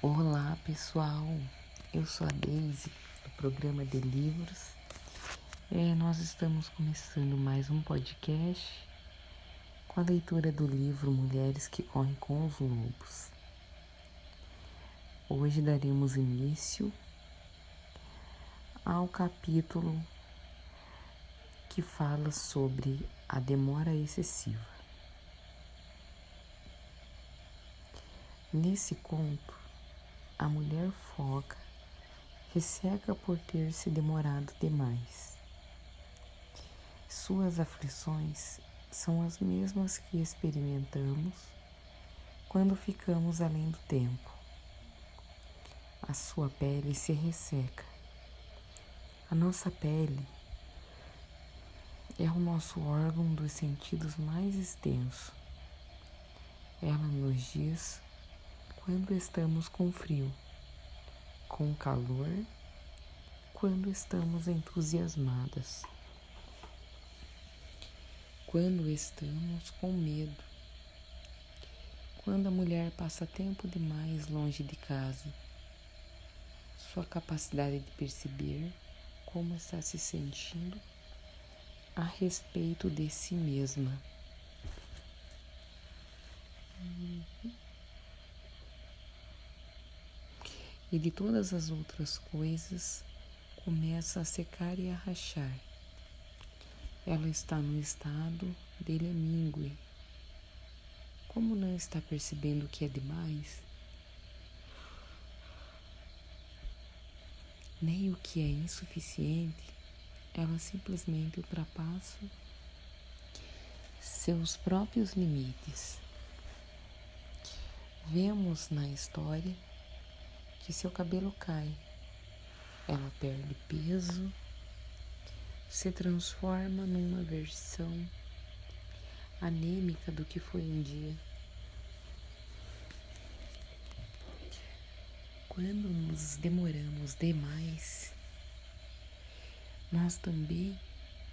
Olá pessoal, eu sou a Daisy do programa de livros. É, nós estamos começando mais um podcast com a leitura do livro Mulheres que Correm com os Lobos. Hoje daremos início ao capítulo que fala sobre a demora excessiva. Nesse conto, a mulher foca resseca por ter se demorado demais. Suas aflições são as mesmas que experimentamos quando ficamos além do tempo. A sua pele se resseca. A nossa pele é o nosso órgão dos sentidos mais extenso. Ela nos diz quando estamos com frio, com calor, quando estamos entusiasmadas, quando estamos com medo, quando a mulher passa tempo demais longe de casa. Sua capacidade de perceber como está se sentindo a respeito de si mesma. E de todas as outras coisas começa a secar e a rachar. Ela está no estado dele é Como não está percebendo que é demais? Nem o que é insuficiente, ela simplesmente ultrapassa seus próprios limites. Vemos na história que seu cabelo cai. Ela perde peso, se transforma numa versão anêmica do que foi um dia. Quando nos demoramos demais, nós também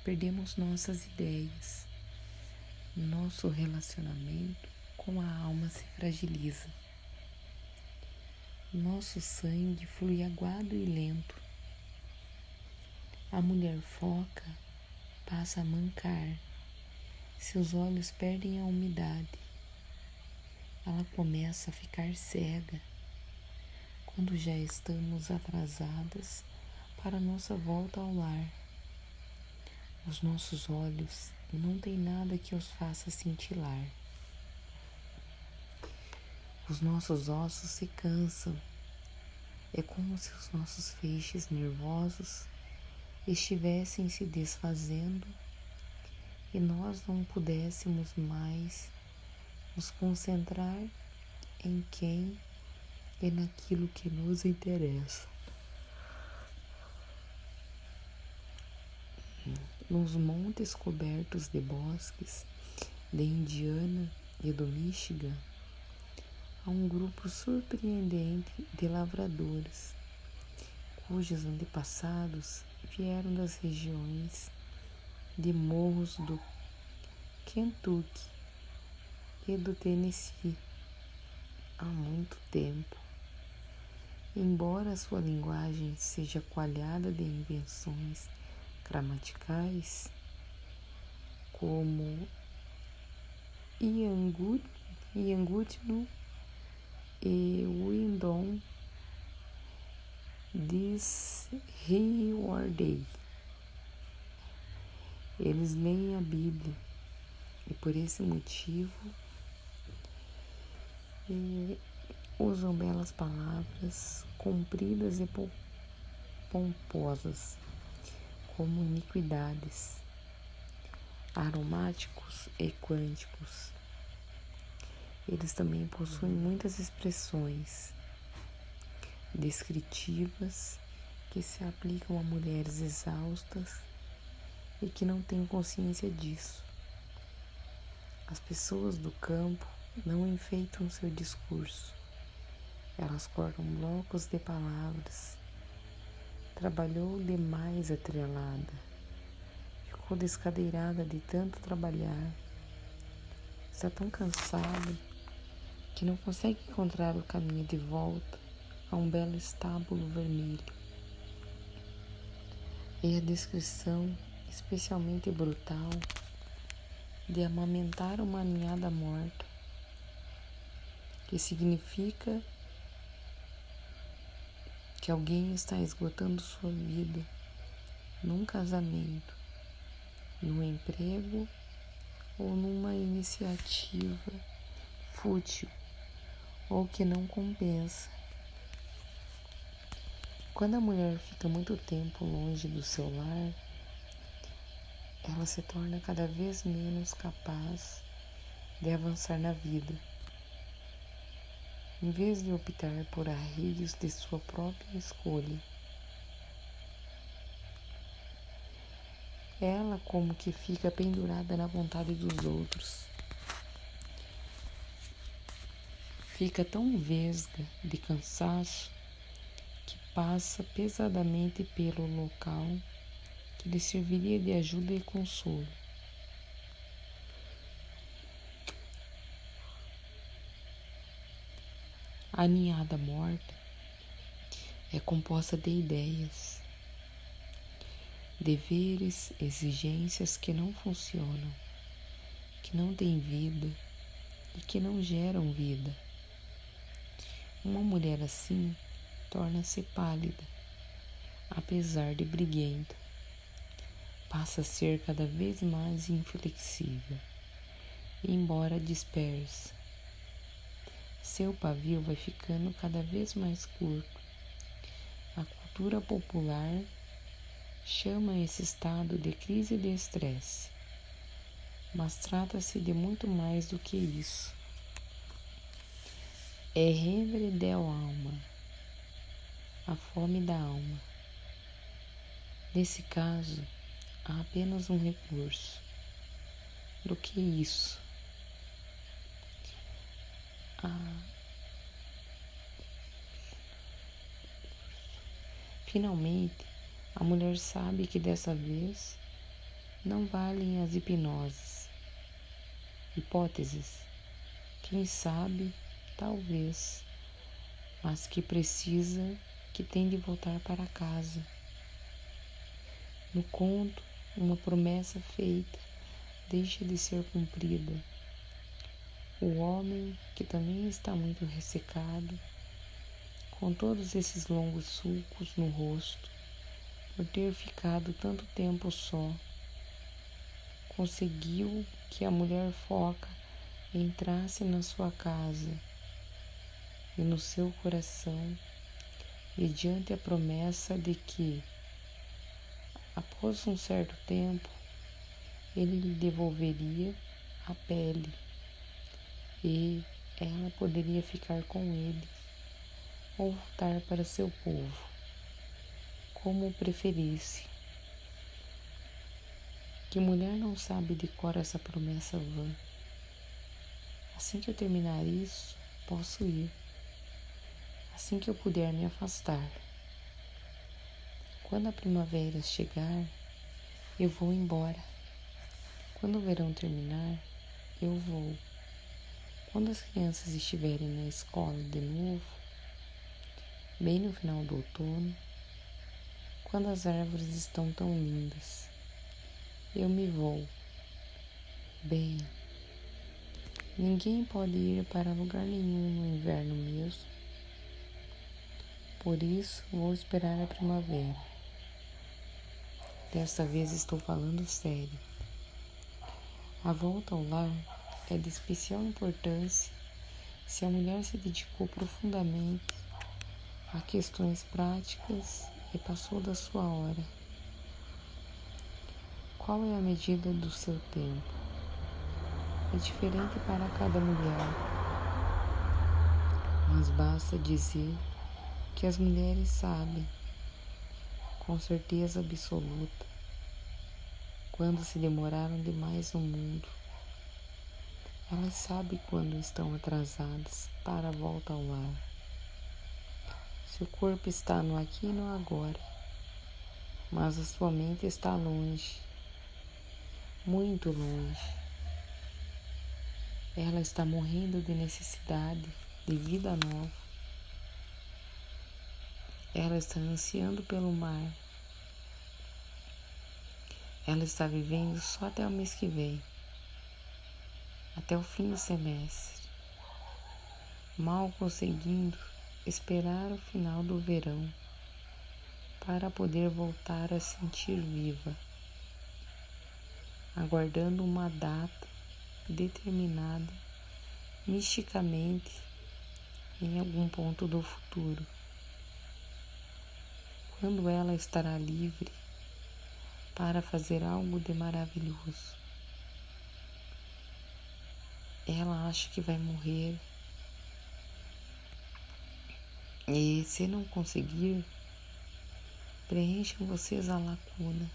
perdemos nossas ideias. Nosso relacionamento com a alma se fragiliza. Nosso sangue flui aguado e lento. A mulher foca passa a mancar. Seus olhos perdem a umidade. Ela começa a ficar cega quando já estamos atrasadas para nossa volta ao lar. Os nossos olhos não têm nada que os faça cintilar. Os nossos ossos se cansam. É como se os nossos feixes nervosos estivessem se desfazendo e nós não pudéssemos mais nos concentrar em quem e naquilo que nos interessa. Nos montes cobertos de bosques de Indiana e do Michigan, a um grupo surpreendente de lavradores, cujos antepassados vieram das regiões de morros do Kentucky e do Tennessee há muito tempo. Embora sua linguagem seja coalhada de invenções gramaticais, como Iangutno e Windom diz Rewardei. Eles leem a Bíblia e por esse motivo usam belas palavras compridas e pomposas, como iniquidades, aromáticos e quânticos eles também possuem muitas expressões descritivas que se aplicam a mulheres exaustas e que não têm consciência disso. As pessoas do campo não enfeitam seu discurso, elas cortam blocos de palavras. Trabalhou demais atrelada, ficou descadeirada de tanto trabalhar, está tão cansada que não consegue encontrar o caminho de volta a um belo estábulo vermelho. E a descrição, especialmente brutal, de amamentar uma ninhada morta, que significa que alguém está esgotando sua vida num casamento, num emprego ou numa iniciativa fútil ou que não compensa. Quando a mulher fica muito tempo longe do seu lar, ela se torna cada vez menos capaz de avançar na vida. Em vez de optar por arreios de sua própria escolha, ela como que fica pendurada na vontade dos outros. Fica tão vesga de cansaço que passa pesadamente pelo local que lhe serviria de ajuda e consolo. A ninhada morta é composta de ideias, deveres, exigências que não funcionam, que não têm vida e que não geram vida. Uma mulher assim torna-se pálida, apesar de briguenta. Passa a ser cada vez mais inflexível, embora dispersa. Seu pavio vai ficando cada vez mais curto. A cultura popular chama esse estado de crise de estresse, mas trata-se de muito mais do que isso. É revere del alma, a fome da alma. Nesse caso, há apenas um recurso. Do que isso? Ah, finalmente, a mulher sabe que dessa vez não valem as hipnoses. Hipóteses. Quem sabe, talvez, mas que precisa, que tem de voltar para casa. No conto, uma promessa feita deixa de ser cumprida. O homem, que também está muito ressecado, com todos esses longos sulcos no rosto, por ter ficado tanto tempo só, conseguiu que a mulher foca entrasse na sua casa e no seu coração, mediante a promessa de que, após um certo tempo, ele lhe devolveria a pele e ela poderia ficar com ele ou voltar para seu povo como preferisse. Que mulher não sabe de cor essa promessa vã? Assim que eu terminar isso, posso ir. Assim que eu puder me afastar. Quando a primavera chegar, eu vou embora. Quando o verão terminar, eu vou. Quando as crianças estiverem na escola de novo, bem no final do outono, quando as árvores estão tão lindas. Eu me vou. Bem, ninguém pode ir para lugar nenhum no inverno mesmo. Por isso vou esperar a primavera. Desta vez estou falando sério. A volta ao lar é de especial importância se a mulher se dedicou profundamente a questões práticas e passou da sua hora. Qual é a medida do seu tempo? É diferente para cada mulher, mas basta dizer que as mulheres sabem, com certeza absoluta, quando se demoraram demais no mundo. Elas sabem quando estão atrasadas para a volta ao lar. Seu corpo está no aqui e no agora, mas a sua mente está longe, muito longe. Ela está morrendo de necessidade de vida nova. Ela está ansiando pelo mar. Ela está vivendo só até o mês que vem, até o fim do semestre, mal conseguindo esperar o final do verão para poder voltar a sentir viva, aguardando uma data determinada misticamente em algum ponto do futuro. Quando ela estará livre para fazer algo de maravilhoso. Ela acha que vai morrer. E se não conseguir, preencham vocês a lacuna.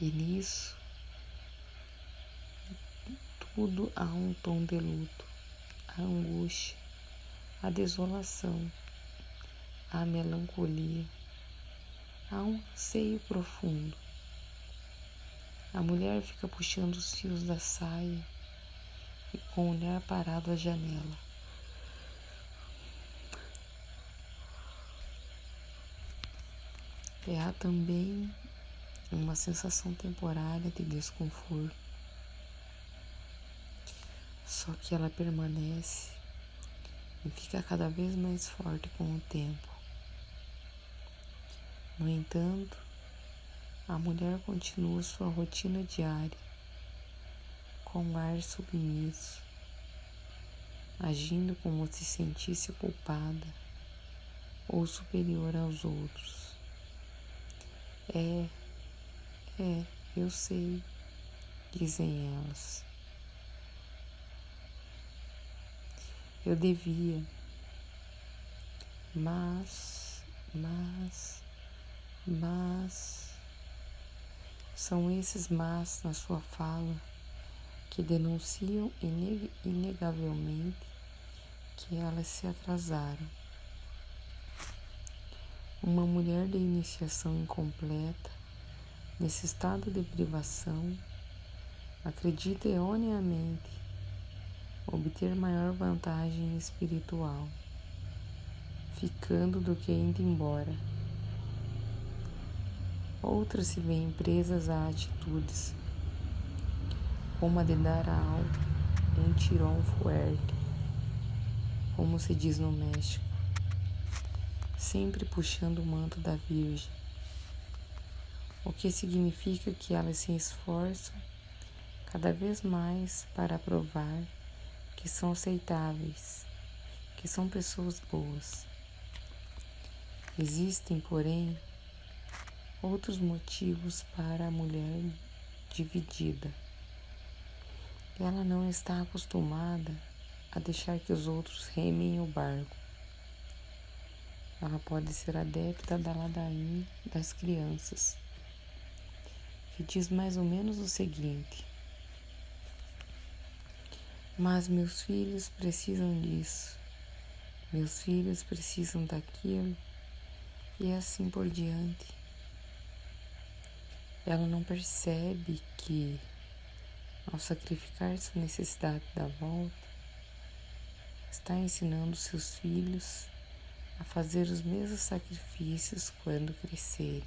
E nisso, tudo há um tom de luto, a angústia, a desolação, a melancolia, há um anseio profundo. A mulher fica puxando os fios da saia e com o olhar parado à janela. E há também uma sensação temporária de desconforto. Só que ela permanece e fica cada vez mais forte com o tempo. No entanto, a mulher continua sua rotina diária com ar submisso, agindo como se sentisse culpada ou superior aos outros. É, é, eu sei, dizem elas. Eu devia, mas, mas, mas. São esses mas na sua fala que denunciam inegavelmente que elas se atrasaram. Uma mulher de iniciação incompleta, nesse estado de privação, acredita erroneamente obter maior vantagem espiritual, ficando do que indo embora. Outras se veem presas a atitudes, como a de dar a algo um tirão fuerte, como se diz no México sempre puxando o manto da Virgem, o que significa que elas se esforçam cada vez mais para provar que são aceitáveis, que são pessoas boas. Existem, porém, outros motivos para a mulher dividida. Ela não está acostumada a deixar que os outros remem o barco. Ela pode ser adepta da ladainha das crianças, que diz mais ou menos o seguinte: Mas meus filhos precisam disso, meus filhos precisam daquilo, e assim por diante. Ela não percebe que, ao sacrificar sua necessidade da volta, está ensinando seus filhos a fazer os mesmos sacrifícios quando crescerem.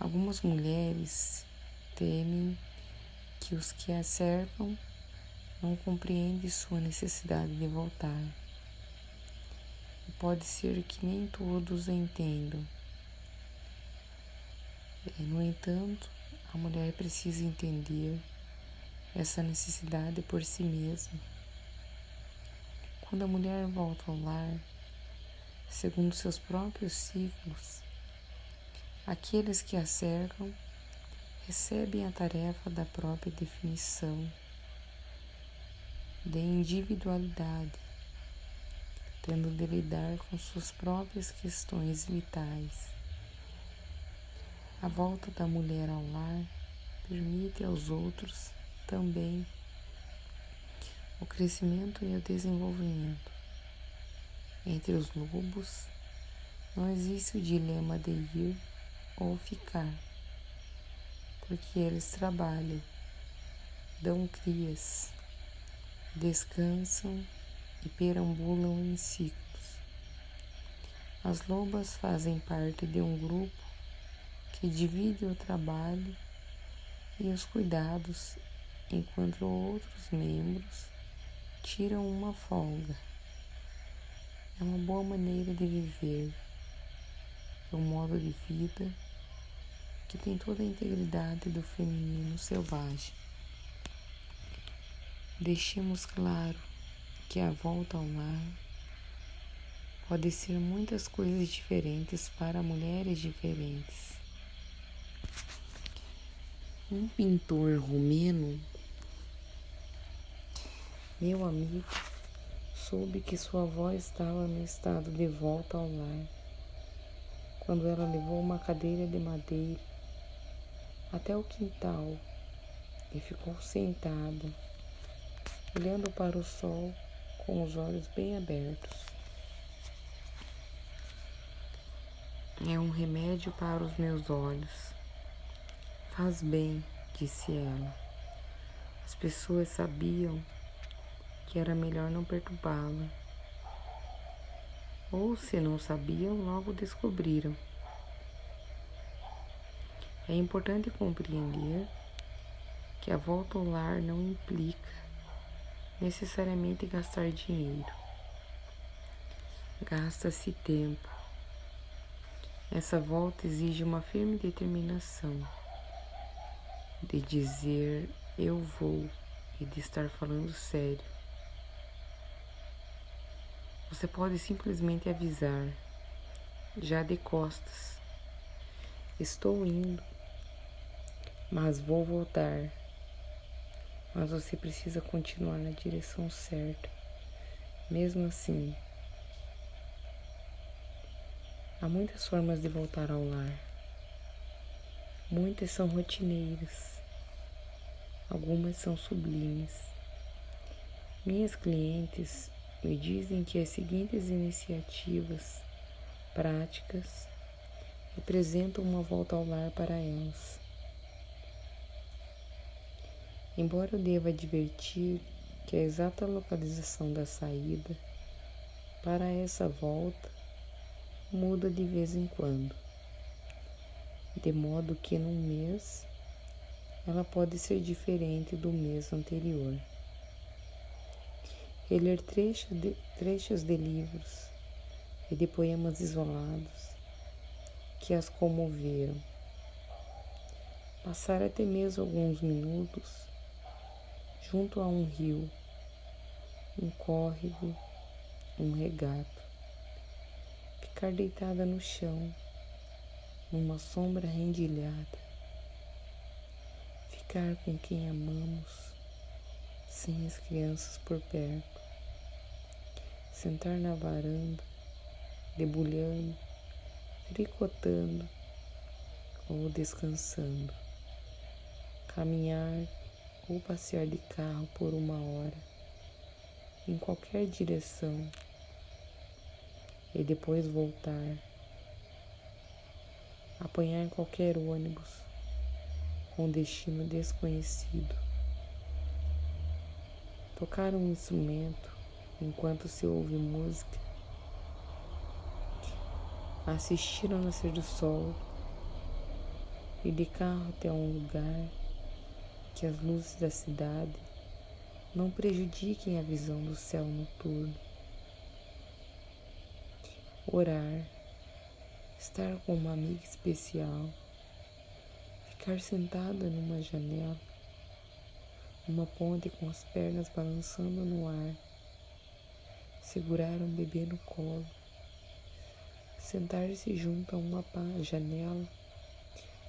Algumas mulheres temem que os que a cercam não compreendem sua necessidade de voltar. E pode ser que nem todos entendam. No entanto, a mulher precisa entender essa necessidade por si mesma. Quando a mulher volta ao lar, segundo seus próprios ciclos, aqueles que a cercam recebem a tarefa da própria definição de individualidade, tendo de lidar com suas próprias questões vitais. A volta da mulher ao lar permite aos outros também o crescimento e o desenvolvimento. Entre os lobos, não existe o dilema de ir ou ficar, porque eles trabalham, dão crias, descansam e perambulam em ciclos. As lobas fazem parte de um grupo que divide o trabalho e os cuidados, enquanto outros membros tiram uma folga. É uma boa maneira de viver, é um modo de vida que tem toda a integridade do feminino selvagem. Deixemos claro que a volta ao lar pode ser muitas coisas diferentes para mulheres diferentes. Um pintor romeno, meu amigo, soube que sua avó estava no estado de volta ao lar quando ela levou uma cadeira de madeira até o quintal e ficou sentada olhando para o sol com os olhos bem abertos. É um remédio para os meus olhos. Faz bem, disse ela. As pessoas sabiam que era melhor não perturbá-la. Ou se não sabiam, logo descobriram. É importante compreender que a volta ao lar não implica necessariamente gastar dinheiro. Gasta-se tempo. Essa volta exige uma firme determinação de dizer eu vou e de estar falando sério. Você pode simplesmente avisar, já de costas. Estou indo, mas vou voltar mas você precisa continuar na direção certa. Mesmo assim, há muitas formas de voltar ao lar. Muitas são rotineiras, algumas são sublimes. Minhas clientes me dizem que as seguintes iniciativas práticas representam uma volta ao lar para elas. Embora eu deva advertir que a exata localização da saída para essa volta muda de vez em quando, de modo que num mês ela pode ser diferente do mês anterior. Reler trecho de, trechos de livros e de poemas isolados que as comoveram. Passar até mesmo alguns minutos junto a um rio, um córrego, um regato. Ficar deitada no chão, numa sombra rendilhada. Ficar com quem amamos, sem as crianças por perto. Sentar na varanda, debulhando, tricotando ou descansando. Caminhar ou passear de carro por uma hora em qualquer direção e depois voltar, apanhar qualquer ônibus com destino desconhecido, tocar um instrumento enquanto se ouve música, assistir ao nascer do sol, ir de carro até um lugar que as luzes da cidade não prejudiquem a visão do céu noturno. Orar, estar com uma amiga especial, ficar sentada numa janela, uma ponte com as pernas balançando no ar, segurar um bebê no colo, sentar-se junto a uma janela,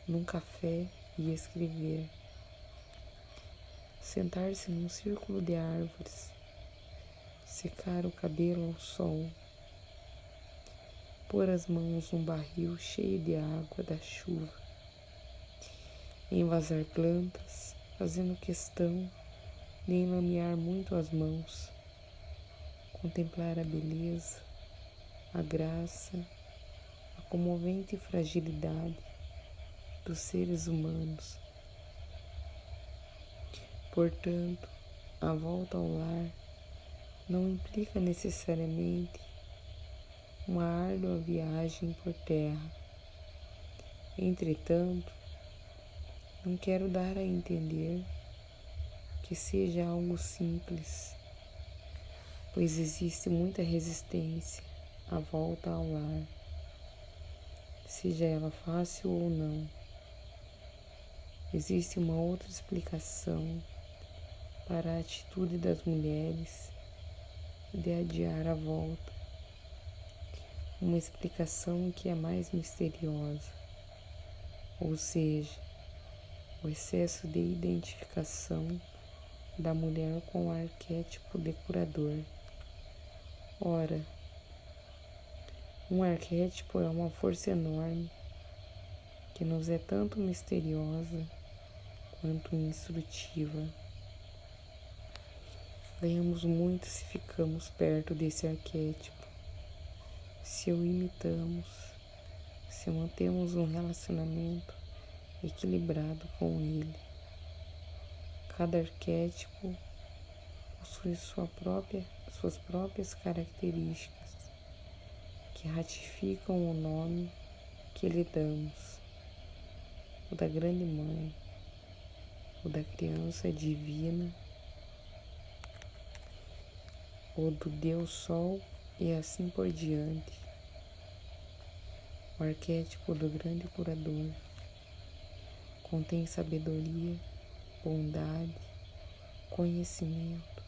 num café e escrever sentar-se num círculo de árvores, secar o cabelo ao sol, pôr as mãos num barril cheio de água da chuva, envasar plantas, fazendo questão de enlamear muito as mãos, contemplar a beleza, a graça, a comovente fragilidade dos seres humanos Portanto, a volta ao lar não implica necessariamente uma árdua viagem por terra. Entretanto, não quero dar a entender que seja algo simples, pois existe muita resistência à volta ao lar, seja ela fácil ou não. Existe uma outra explicação para a atitude das mulheres de adiar a volta, uma explicação que é mais misteriosa, ou seja, o excesso de identificação da mulher com o arquétipo de curador. Ora, um arquétipo é uma força enorme que nos é tanto misteriosa quanto instrutiva. Ganhamos muito se ficamos perto desse arquétipo, se o imitamos, se mantemos um relacionamento equilibrado com ele. Cada arquétipo possui sua própria, suas próprias características que ratificam o nome que lhe damos, o da grande mãe, o da criança divina, o do Deus Sol e assim por diante. O arquétipo do grande curador contém sabedoria, bondade, conhecimento,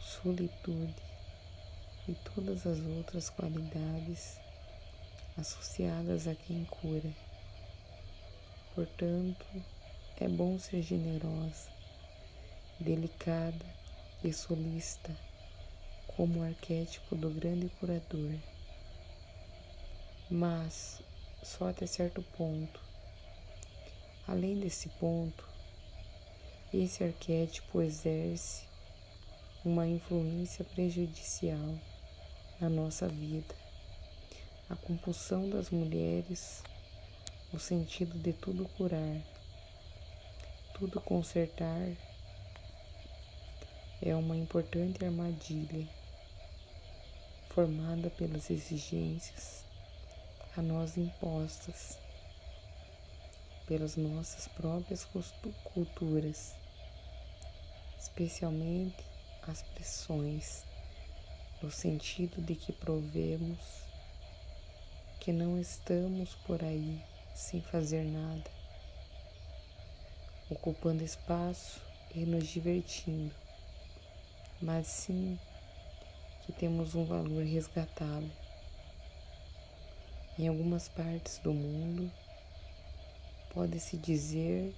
solitude e todas as outras qualidades associadas a quem cura. Portanto, é bom ser generosa, delicada e solista, como o arquétipo do grande curador. Mas só até certo ponto Além desse ponto, esse arquétipo exerce uma influência prejudicial na nossa vida. A compulsão das mulheres no sentido de tudo curar, tudo consertar, é uma importante armadilha formada pelas exigências a nós impostas pelas nossas próprias culturas, especialmente as pressões, no sentido de que provemos que não estamos por aí sem fazer nada, ocupando espaço e nos divertindo, mas sim que temos um valor resgatável. Em algumas partes do mundo, Pode-se dizer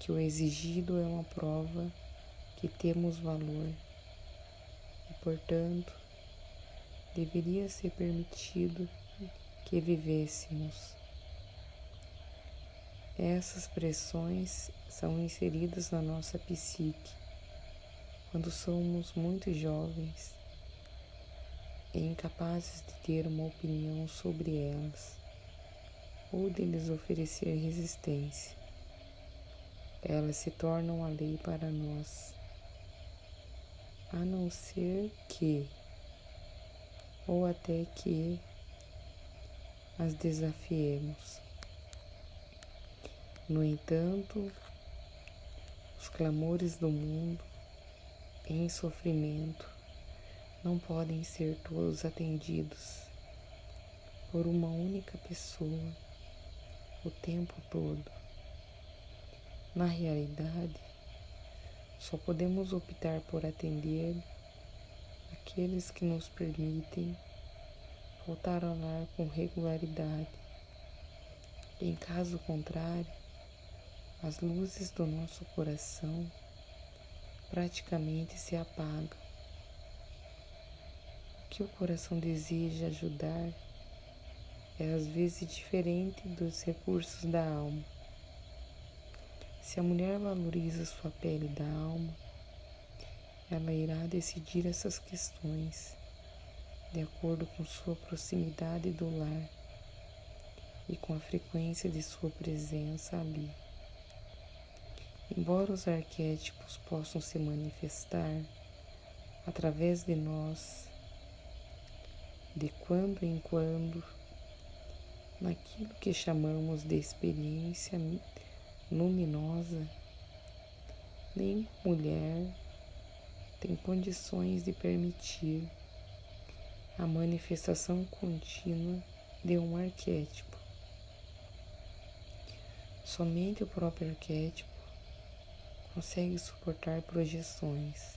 que o exigido é uma prova que temos valor e, portanto, deveria ser permitido que vivêssemos. Essas pressões são inseridas na nossa psique quando somos muito jovens e incapazes de ter uma opinião sobre elas de lhes oferecer resistência. Elas se tornam a lei para nós, a não ser que, ou até que, as desafiemos. No entanto, os clamores do mundo em sofrimento não podem ser todos atendidos por uma única pessoa o tempo todo. Na realidade, só podemos optar por atender aqueles que nos permitem voltar ao lar com regularidade. Em caso contrário, as luzes do nosso coração praticamente se apagam. O que o coração deseja ajudar é às vezes diferente dos recursos da alma. Se a mulher valoriza sua pele da alma, ela irá decidir essas questões de acordo com sua proximidade do lar e com a frequência de sua presença ali. Embora os arquétipos possam se manifestar através de nós, de quando em quando, naquilo que chamamos de experiência luminosa, nenhuma mulher tem condições de permitir a manifestação contínua de um arquétipo. Somente o próprio arquétipo consegue suportar projeções,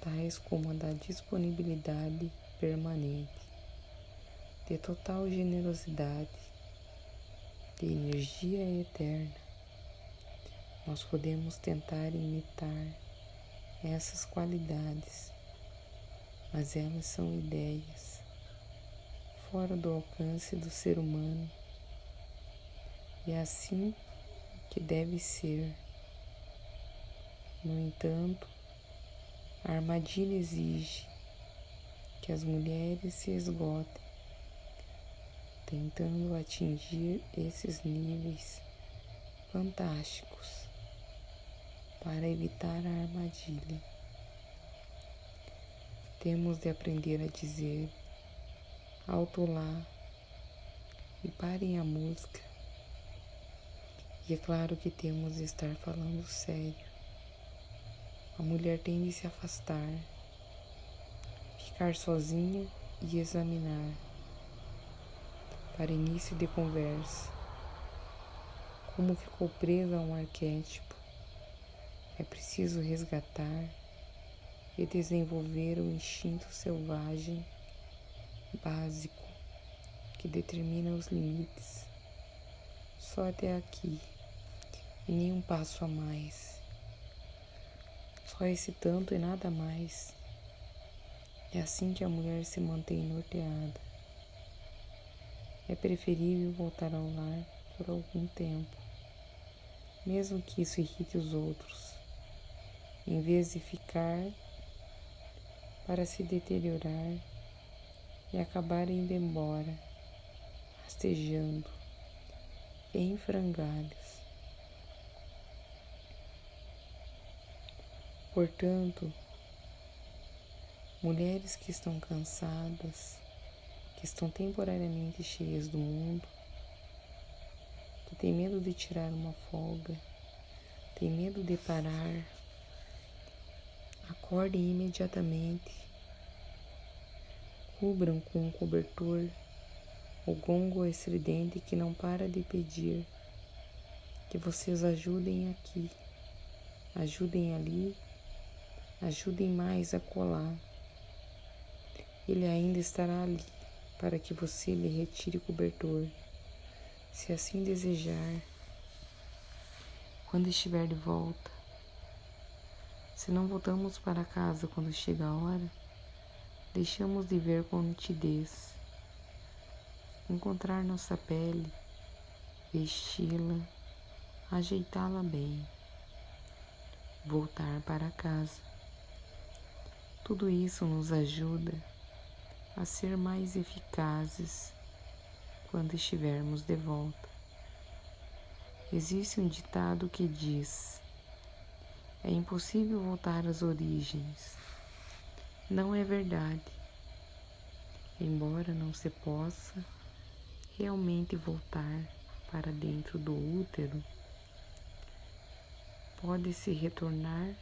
tais como a da disponibilidade permanente, de total generosidade, de energia eterna. Nós podemos tentar imitar essas qualidades, mas elas são ideias fora do alcance do ser humano. E é assim que deve ser. No entanto, a armadilha exige que as mulheres se esgotem, tentando atingir esses níveis fantásticos para evitar a armadilha. Temos de aprender a dizer alto lá e parem a música. E é claro que temos de estar falando sério a mulher tem de se afastar, ficar sozinha e examinar, para início de conversa, como ficou presa a um arquétipo. É preciso resgatar e desenvolver o instinto selvagem básico que determina os limites. Só até aqui e nenhum passo a mais. Só esse tanto e nada mais. É assim que a mulher se mantém norteada. É preferível voltar ao lar por algum tempo, mesmo que isso irrite os outros, em vez de ficar para se deteriorar e acabar indo embora, rastejando em frangalhos. Portanto, mulheres que estão cansadas, que estão temporariamente cheias do mundo, que têm medo de tirar uma folga, têm medo de parar, acordem imediatamente, cubram com um cobertor o gongo estridente que não para de pedir que vocês ajudem aqui, ajudem ali Ajudem mais a colar. Ele ainda estará ali para que você lhe retire o cobertor, se assim desejar, quando estiver de volta. Se não voltamos para casa quando chega a hora, deixamos de ver com nitidez, encontrar nossa pele, vesti-la, ajeitá-la bem, voltar para casa. Tudo isso nos ajuda a ser mais eficazes quando estivermos de volta. Existe um ditado que diz: é impossível voltar às origens. Não é verdade. Embora não se possa realmente voltar para dentro do útero, pode-se retornar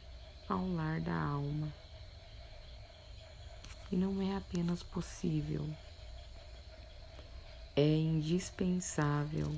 ao lar da alma. E não é apenas possível, é indispensável